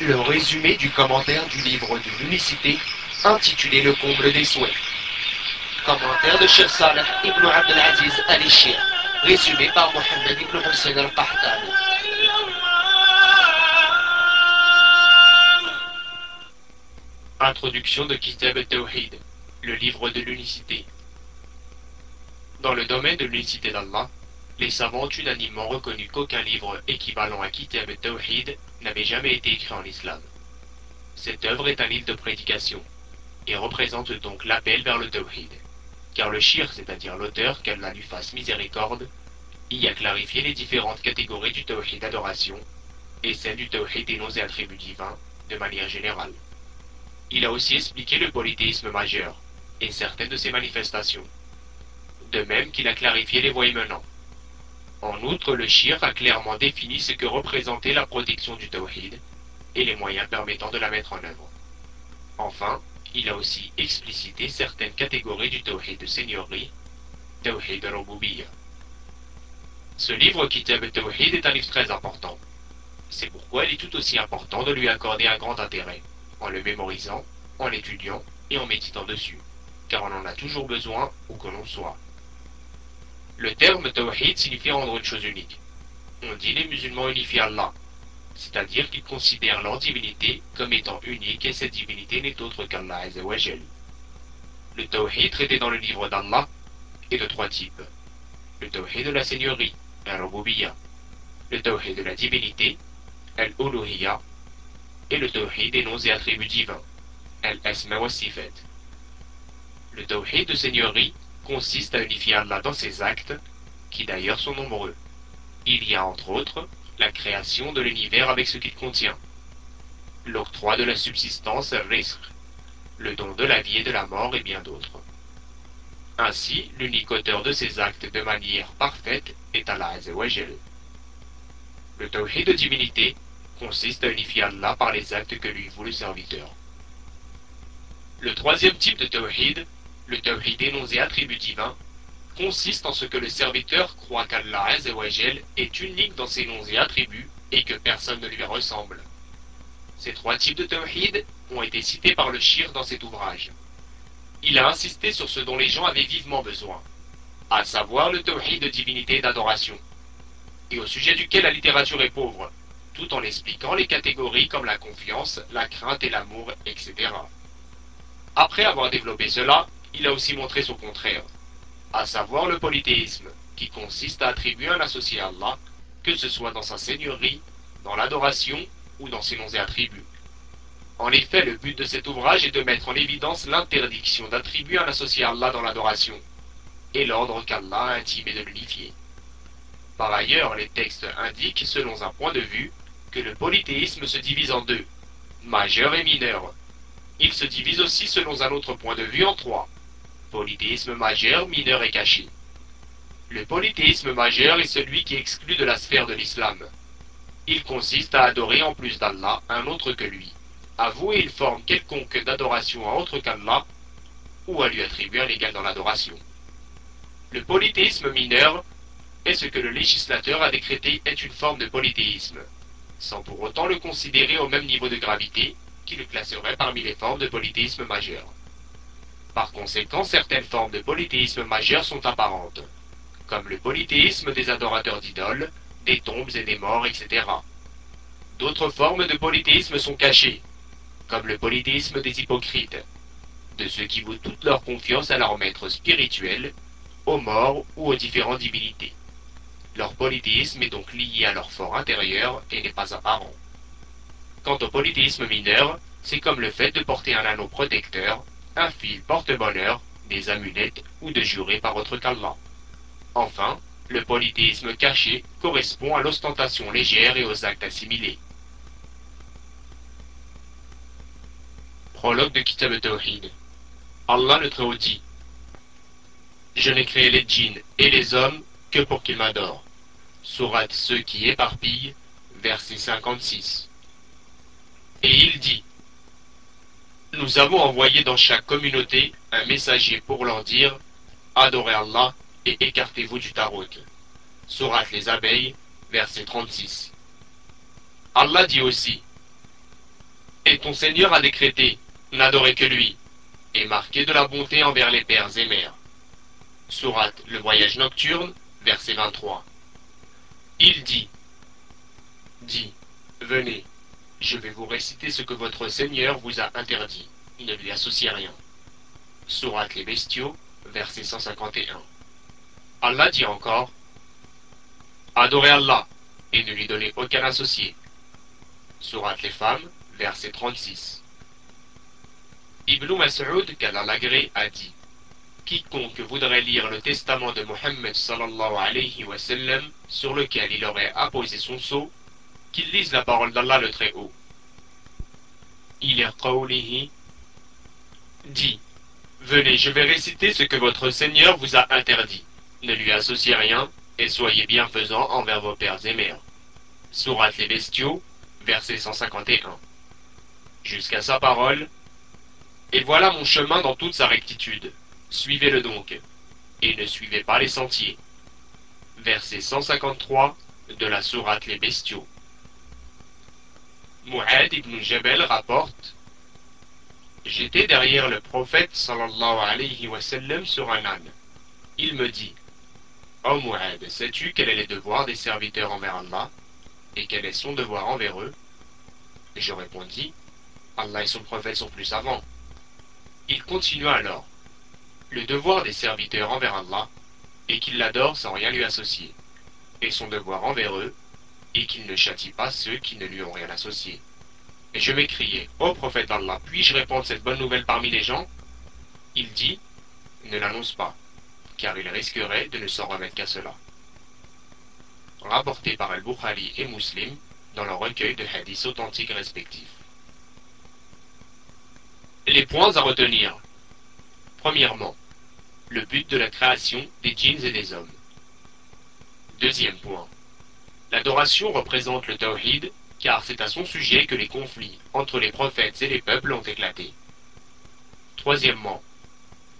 le résumé du commentaire du livre de l'unicité intitulé Le comble des souhaits. Commentaire de Cheikh Saleh ibn Abdelaziz al-Ishir, résumé par Mohamed ibn Hussein al-Qahtani. Introduction de Kitab al-Tawhid, le livre de l'unicité. Dans le domaine de l'unicité d'Allah, les savants ont unanimement reconnu qu'aucun livre équivalent à Kitab al-Tawhid n'avait jamais été écrit en islam. Cette œuvre est un livre de prédication et représente donc l'appel vers le Tawhid, car le shir, c'est-à-dire l'auteur, qu'Allah lui fasse miséricorde, y a clarifié les différentes catégories du Tawhid d'adoration et celles du Tawhid noms et attributs divins de manière générale. Il a aussi expliqué le polythéisme majeur et certaines de ses manifestations, de même qu'il a clarifié les voies menant. En outre, le shir a clairement défini ce que représentait la protection du tawhid et les moyens permettant de la mettre en œuvre. Enfin, il a aussi explicité certaines catégories du tawhid de seigneurie, tawhid al Ce livre Kitab tawhid est un livre très important. C'est pourquoi il est tout aussi important de lui accorder un grand intérêt en le mémorisant, en l'étudiant et en méditant dessus, car on en a toujours besoin où que l'on soit. Le terme tawhid signifie rendre une chose unique. On dit les musulmans unifient Allah, c'est-à-dire qu'ils considèrent leur divinité comme étant unique et cette divinité n'est autre qu'Allah Azzawajal. Le tawhid traité dans le livre d'Allah est de trois types. Le tawhid de la seigneurie, al Le tawhid de la divinité, al-uluhiyya et le tawhid des noms et attributs divins, al-asma wa sifat. Le tawhid de seigneurie consiste à unifier Allah dans ses actes, qui d'ailleurs sont nombreux. Il y a entre autres la création de l'univers avec ce qu'il contient, l'octroi de la subsistance risque, le don de la vie et de la mort et bien d'autres. Ainsi, l'unique auteur de ces actes de manière parfaite est Allah Azzawajal. Le tawhid de divinité consiste à unifier Allah par les actes que lui voue le serviteur. Le troisième type de tawhid, le tawhid des noms et attributs divins, consiste en ce que le serviteur croit qu'Allah est unique dans ses noms et attributs et que personne ne lui ressemble. Ces trois types de tawhid ont été cités par le shir dans cet ouvrage. Il a insisté sur ce dont les gens avaient vivement besoin, à savoir le tawhid de divinité et d'adoration, et au sujet duquel la littérature est pauvre, tout en expliquant les catégories comme la confiance, la crainte et l'amour, etc. Après avoir développé cela, il a aussi montré son contraire, à savoir le polythéisme, qui consiste à attribuer un associé à Allah, que ce soit dans sa seigneurie, dans l'adoration ou dans ses noms et attributs. En effet, le but de cet ouvrage est de mettre en évidence l'interdiction d'attribuer un associé à Allah dans l'adoration, et l'ordre qu'Allah a intimé de l'unifier. Par ailleurs, les textes indiquent, selon un point de vue, que le polythéisme se divise en deux, majeur et mineur. Il se divise aussi selon un autre point de vue en trois, polythéisme majeur, mineur et caché. Le polythéisme majeur est celui qui exclut de la sphère de l'islam. Il consiste à adorer en plus d'Allah un autre que lui, à vouer une forme quelconque d'adoration à autre qu'Allah, ou à lui attribuer un égal dans l'adoration. Le polythéisme mineur est ce que le législateur a décrété est une forme de polythéisme sans pour autant le considérer au même niveau de gravité qui le classerait parmi les formes de polythéisme majeur. Par conséquent, certaines formes de polythéisme majeur sont apparentes, comme le polythéisme des adorateurs d'idoles, des tombes et des morts, etc. D'autres formes de polythéisme sont cachées, comme le polythéisme des hypocrites, de ceux qui vouent toute leur confiance à leur maître spirituel, aux morts ou aux différentes divinités. Leur polythéisme est donc lié à leur fort intérieur et n'est pas apparent. Quant au polythéisme mineur, c'est comme le fait de porter un anneau protecteur, un fil porte-bonheur, des amulettes ou de jurer par autre qu'Allah. Enfin, le polythéisme caché correspond à l'ostentation légère et aux actes assimilés. Prologue de Kitab Tawhid Allah le Très-Haut dit Je n'ai créé les djinns et les hommes que pour qu'ils m'adorent. Sourate ceux qui éparpillent, verset 56. Et il dit Nous avons envoyé dans chaque communauté un messager pour leur dire Adorez Allah et écartez-vous du tarot. Sourate les abeilles, verset 36. Allah dit aussi et ton Seigneur a décrété, n'adorez que lui, et marqué de la bonté envers les pères et mères. Sourate Le Voyage Nocturne, verset 23. Il dit, dit, venez, je vais vous réciter ce que votre Seigneur vous a interdit, ne lui associez rien. Sourate Les Bestiaux, verset 151. Allah dit encore, Adorez Allah et ne lui donnez aucun associé. Sourate les femmes, verset 36. Ibn Mas'ud, qu'Allah a dit Quiconque voudrait lire le testament de Mohammed sallallahu alayhi wa sallam, sur lequel il aurait apposé son sceau, qu'il lise la parole d'Allah le Très-Haut. Il est dit Venez, je vais réciter ce que votre Seigneur vous a interdit. Ne lui associez rien, et soyez bienfaisants envers vos pères et mères. Sourate les bestiaux, verset 151. Jusqu'à sa parole. Et voilà mon chemin dans toute sa rectitude. Suivez-le donc, et ne suivez pas les sentiers. Verset 153 de la Sourate les bestiaux. Mu'ad ibn Jabal rapporte J'étais derrière le prophète sallallahu alayhi wa sallam sur un âne. Il me dit Oh Mu'ad, sais-tu quel est le devoir des serviteurs envers Allah et quel est son devoir envers eux? Je répondis Allah et son prophète sont plus savants. Il continua alors Le devoir des serviteurs envers Allah est qu'ils l'adorent sans rien lui associer, et son devoir envers eux est qu'il ne châtie pas ceux qui ne lui ont rien associé. Et je m'écriai, Ô prophète d'Allah, puis-je répandre cette bonne nouvelle parmi les gens? Il dit, ne l'annonce pas, car il risquerait de ne s'en remettre qu'à cela. Rapporté par Al-Bukhari et Muslim dans leur recueil de hadiths authentiques respectifs. Les points à retenir. Premièrement, le but de la création des djinns et des hommes. Deuxième point. L'adoration représente le tawhid car c'est à son sujet que les conflits entre les prophètes et les peuples ont éclaté. Troisièmement,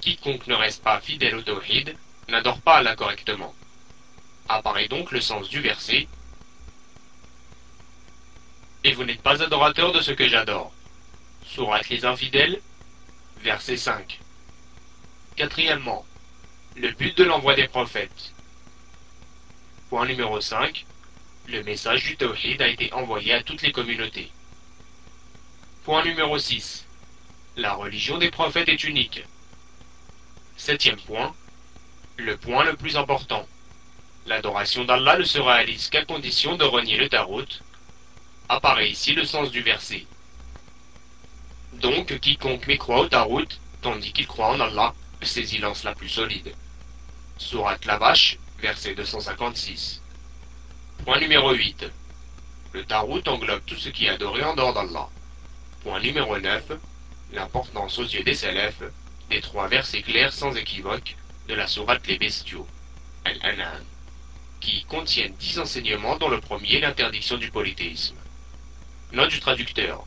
quiconque ne reste pas fidèle au tawhid n'adore pas Allah correctement. Apparaît donc le sens du verset Et vous n'êtes pas adorateur de ce que j'adore. Sourate les infidèles, verset 5. Quatrièmement, le but de l'envoi des prophètes. Point numéro 5 le message du Tawhid a été envoyé à toutes les communautés. Point numéro 6. La religion des prophètes est unique. Septième point. Le point le plus important. L'adoration d'Allah ne se réalise qu'à condition de renier le tarot. Apparaît ici le sens du verset. Donc, quiconque mécroit au tarot, tandis qu'il croit en Allah, saisit lance la plus solide. Sourate la vache, verset 256. Point numéro 8. Le Tarot englobe tout ce qui est adoré en dehors d'Allah. Point numéro 9. L'importance aux yeux des salafs des trois versets clairs sans équivoque de la sourate Les Bestiaux, Al-Anan, qui contiennent dix enseignements dont le premier l'interdiction du polythéisme. Note du traducteur.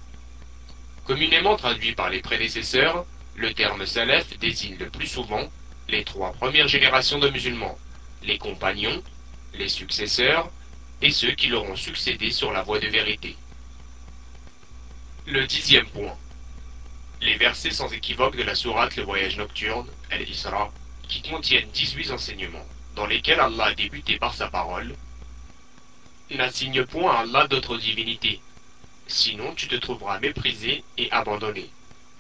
Communément traduit par les prédécesseurs, le terme salaf désigne le plus souvent les trois premières générations de musulmans, les compagnons, les successeurs et ceux qui leur ont succédé sur la voie de vérité. Le dixième point. Les versets sans équivoque de la sourate Le Voyage Nocturne, Al-Isra, qui contiennent 18 enseignements, dans lesquels Allah a débuté par sa parole, N'assigne point à Allah d'autre divinité, sinon tu te trouveras méprisé et abandonné.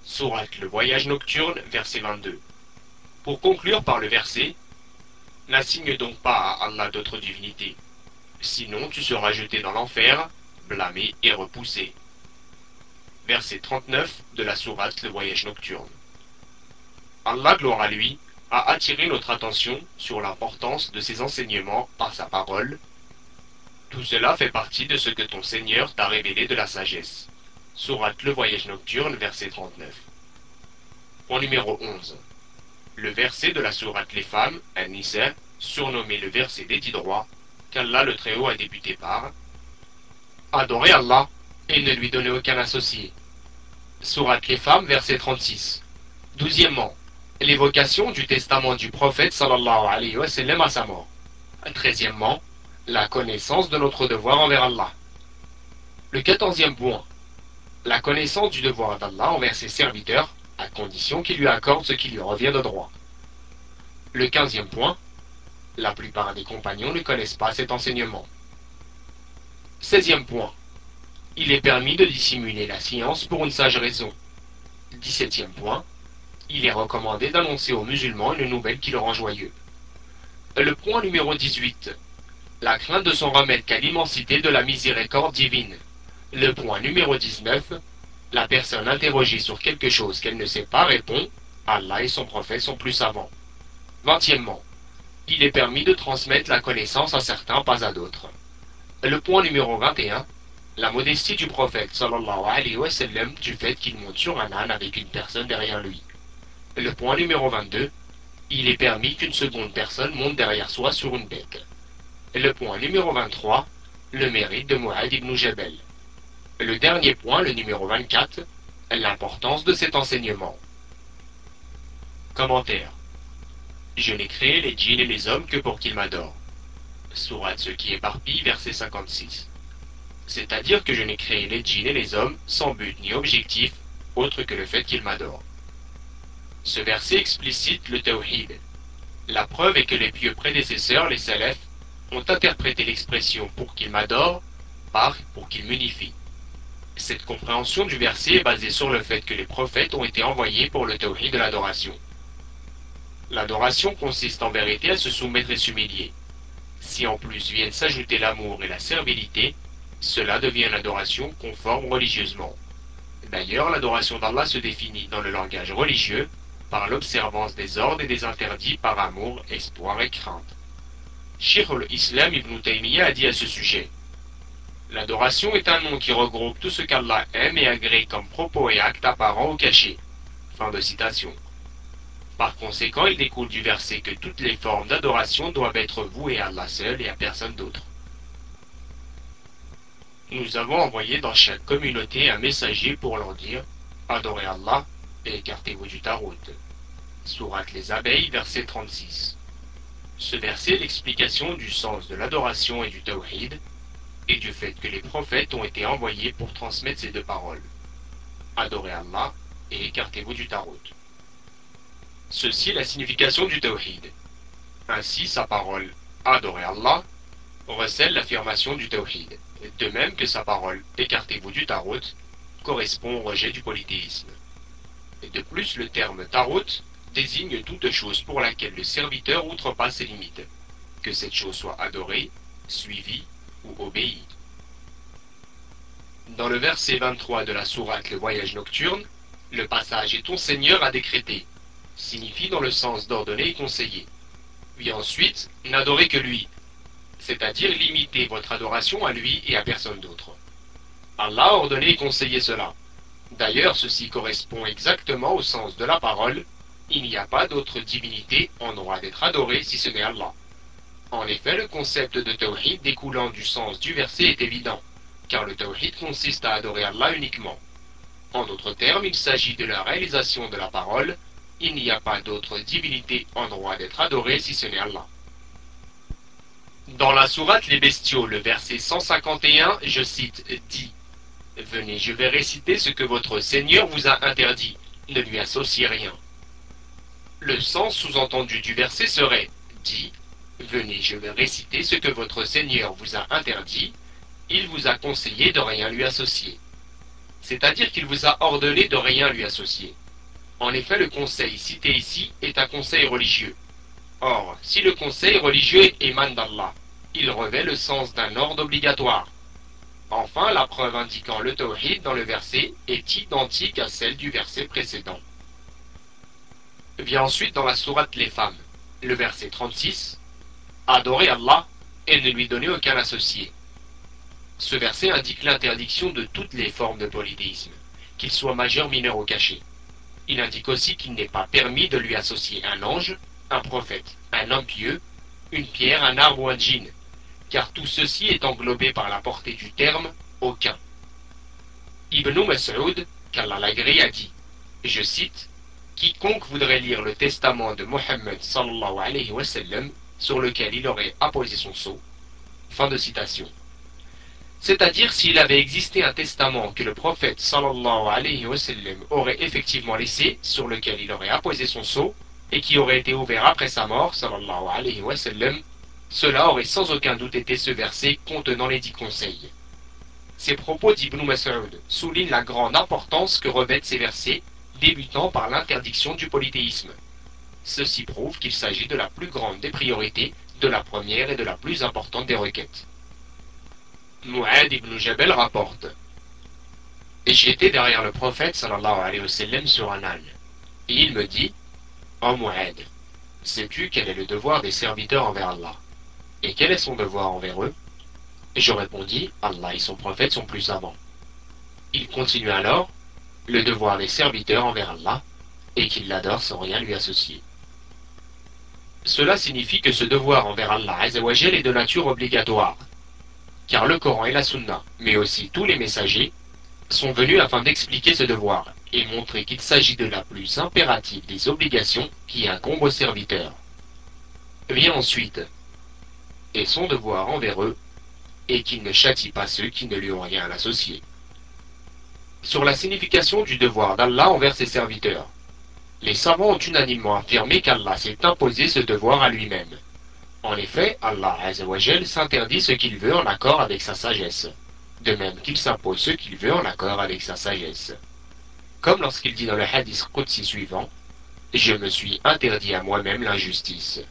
Sourate Le Voyage Nocturne, verset 22. Pour conclure par le verset, N'assigne donc pas à Allah d'autre divinité, Sinon tu seras jeté dans l'enfer, blâmé et repoussé. Verset 39 de la sourate Le Voyage Nocturne. Allah, gloire à lui, a attiré notre attention sur l'importance de ses enseignements par sa parole. Tout cela fait partie de ce que ton Seigneur t'a révélé de la sagesse. Sourate Le Voyage Nocturne, verset 39. Point numéro 11. Le verset de la sourate Les Femmes, An-Nisa, surnommé le verset des dix qu'Allah le Très-Haut a débuté par Adorer Allah et ne lui donner aucun associé. Sourate les femmes, verset 36. Douzièmement, l'évocation du testament du prophète sallallahu alayhi wa sallam à sa mort. Treizièmement, la connaissance de notre devoir envers Allah. Le quatorzième point, La connaissance du devoir d'Allah envers ses serviteurs, à condition qu'il lui accorde ce qui lui revient de droit. Le quinzième point, la plupart des compagnons ne connaissent pas cet enseignement. Seizième point, il est permis de dissimuler la science pour une sage raison. Dix-septième point, il est recommandé d'annoncer aux musulmans une nouvelle qui le rend joyeux. Le point numéro 18. La crainte de son remède qu'à l'immensité de la miséricorde divine. Le point numéro 19. La personne interrogée sur quelque chose qu'elle ne sait pas répond Allah et son prophète sont plus savants. Vingtièmement. Il est permis de transmettre la connaissance à certains, pas à d'autres. Le point numéro 21. La modestie du prophète sallallahu alayhi wa sallam du fait qu'il monte sur un âne avec une personne derrière lui. Le point numéro 22. Il est permis qu'une seconde personne monte derrière soi sur une bête. Le point numéro 23. Le mérite de Mu'ad ibn Jabal. Le dernier point, le numéro 24. L'importance de cet enseignement. Commentaire. Je n'ai créé les djinns et les hommes que pour qu'ils m'adorent. Sourate ce qui éparpille, verset 56. C'est-à-dire que je n'ai créé les djinns et les hommes sans but ni objectif autre que le fait qu'ils m'adorent. Ce verset explicite le tawhid. La preuve est que les pieux prédécesseurs, les salafs, ont interprété l'expression pour qu'ils m'adorent par pour qu'ils m'unifient. Cette compréhension du verset est basée sur le fait que les prophètes ont été envoyés pour le tawhid de l'adoration. L'adoration consiste en vérité à se soumettre et s'humilier. Si en plus viennent s'ajouter l'amour et la servilité, cela devient l'adoration conforme religieusement. D'ailleurs, l'adoration d'Allah se définit dans le langage religieux par l'observance des ordres et des interdits par amour, espoir et crainte. Sheikh al-Islam ibn Taymiyyah a dit à ce sujet L'adoration est un nom qui regroupe tout ce qu'Allah aime et agrée comme propos et actes apparents ou cachés. Fin de citation. Par conséquent, il découle du verset que toutes les formes d'adoration doivent être vouées à Allah seul et à personne d'autre. Nous avons envoyé dans chaque communauté un messager pour leur dire Adorez Allah et écartez-vous du tarot. Sourate les abeilles, verset 36. Ce verset est l'explication du sens de l'adoration et du tawhid, et du fait que les prophètes ont été envoyés pour transmettre ces deux paroles. Adorez Allah et écartez-vous du tarot. Ceci est la signification du tawhid. Ainsi, sa parole Adorez Allah recèle l'affirmation du tawhid, de même que sa parole Écartez-vous du tarot correspond au rejet du polythéisme. De plus, le terme tarot désigne toute chose pour laquelle le serviteur outrepasse ses limites, que cette chose soit adorée, suivie ou obéie. Dans le verset 23 de la sourate Le voyage nocturne, le passage Et ton Seigneur a décrété signifie dans le sens d'ordonner et conseiller. Puis ensuite, n'adorez que lui, c'est-à-dire limiter votre adoration à lui et à personne d'autre. Allah a ordonné et conseillé cela. D'ailleurs, ceci correspond exactement au sens de la parole il n'y a pas d'autre divinité en droit d'être adorée si ce n'est Allah. En effet, le concept de tawhid découlant du sens du verset est évident, car le tawhid consiste à adorer Allah uniquement. En d'autres termes, il s'agit de la réalisation de la parole il n'y a pas d'autre divinité en droit d'être adorée si ce n'est Allah. Dans la sourate Les Bestiaux, le verset 151, je cite, dit Venez, je vais réciter ce que votre Seigneur vous a interdit, ne lui associez rien. Le sens sous-entendu du verset serait dit Venez, je vais réciter ce que votre Seigneur vous a interdit, il vous a conseillé de rien lui associer. C'est-à-dire qu'il vous a ordonné de rien lui associer. En effet, le conseil cité ici est un conseil religieux. Or, si le conseil religieux émane d'Allah, il revêt le sens d'un ordre obligatoire. Enfin, la preuve indiquant le tawhid dans le verset est identique à celle du verset précédent. Vient ensuite dans la sourate Les femmes, le verset 36, Adorez Allah et ne lui donnez aucun associé. Ce verset indique l'interdiction de toutes les formes de polythéisme, qu'ils soient majeurs, mineurs ou cachés. Il indique aussi qu'il n'est pas permis de lui associer un ange, un prophète, un homme pieux, une pierre, un arbre ou un djinn, car tout ceci est englobé par la portée du terme aucun. Ibn Mas'ud, qu'Allah l'agrée, a dit, je cite, Quiconque voudrait lire le testament de Mohammed sallallahu alayhi wa sallam, sur lequel il aurait apposé son sceau. Fin de citation. C'est-à-dire s'il avait existé un testament que le prophète sallallahu alayhi wa sallam aurait effectivement laissé, sur lequel il aurait apposé son sceau, et qui aurait été ouvert après sa mort, sallallahu alayhi wa sallam, cela aurait sans aucun doute été ce verset contenant les dix conseils. Ces propos d'Ibn Mas'ud soulignent la grande importance que revêtent ces versets, débutant par l'interdiction du polythéisme. Ceci prouve qu'il s'agit de la plus grande des priorités, de la première et de la plus importante des requêtes. Mu'ad ibn Jabal rapporte Et j'étais derrière le prophète sallallahu alayhi wa sallam sur un âne. Et il me dit Oh Mu'ad, sais-tu quel est le devoir des serviteurs envers Allah? Et quel est son devoir envers eux? Et je répondis Allah et son prophète sont plus savants. Il continue alors Le devoir des serviteurs envers Allah et qu'ils l'adorent sans rien lui associer. Cela signifie que ce devoir envers Allah est de nature obligatoire, car le Coran et la Sunna, mais aussi tous les messagers, sont venus afin d'expliquer ce devoir et montrer qu'il s'agit de la plus impérative des obligations qui incombent aux serviteurs. Vient ensuite, et son devoir envers eux, et qu'il ne châtie pas ceux qui ne lui ont rien associé. Sur la signification du devoir d'Allah envers ses serviteurs, les savants ont unanimement affirmé qu'Allah s'est imposé ce devoir à lui-même. En effet, Allah s'interdit ce qu'il veut en accord avec sa sagesse, de même qu'il s'impose ce qu'il veut en accord avec sa sagesse. Comme lorsqu'il dit dans le hadith Qudsi suivant, Je me suis interdit à moi-même l'injustice.